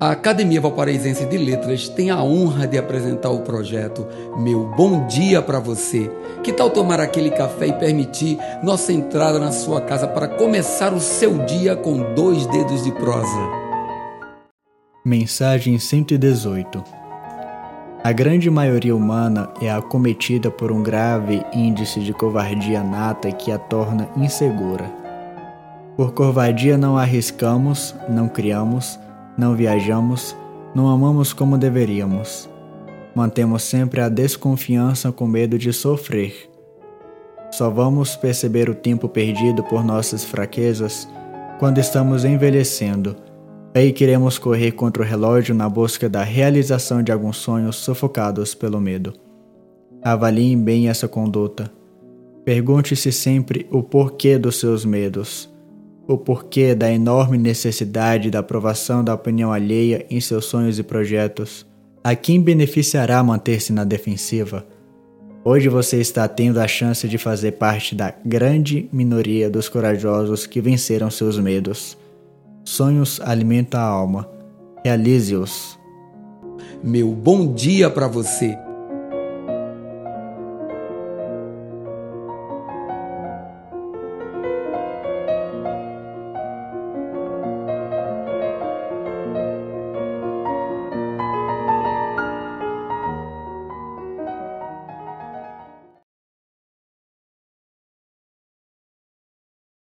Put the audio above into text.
A Academia Valparaísense de Letras tem a honra de apresentar o projeto Meu Bom Dia para Você. Que tal tomar aquele café e permitir nossa entrada na sua casa para começar o seu dia com dois dedos de prosa? Mensagem 118 A grande maioria humana é acometida por um grave índice de covardia nata que a torna insegura. Por covardia não arriscamos, não criamos, não viajamos, não amamos como deveríamos. Mantemos sempre a desconfiança com medo de sofrer. Só vamos perceber o tempo perdido por nossas fraquezas quando estamos envelhecendo. Aí queremos correr contra o relógio na busca da realização de alguns sonhos sufocados pelo medo. Avaliem bem essa conduta. Pergunte-se sempre o porquê dos seus medos o porquê da enorme necessidade da aprovação da opinião alheia em seus sonhos e projetos. A quem beneficiará manter-se na defensiva? Hoje você está tendo a chance de fazer parte da grande minoria dos corajosos que venceram seus medos. Sonhos alimentam a alma. Realize-os. Meu bom dia para você.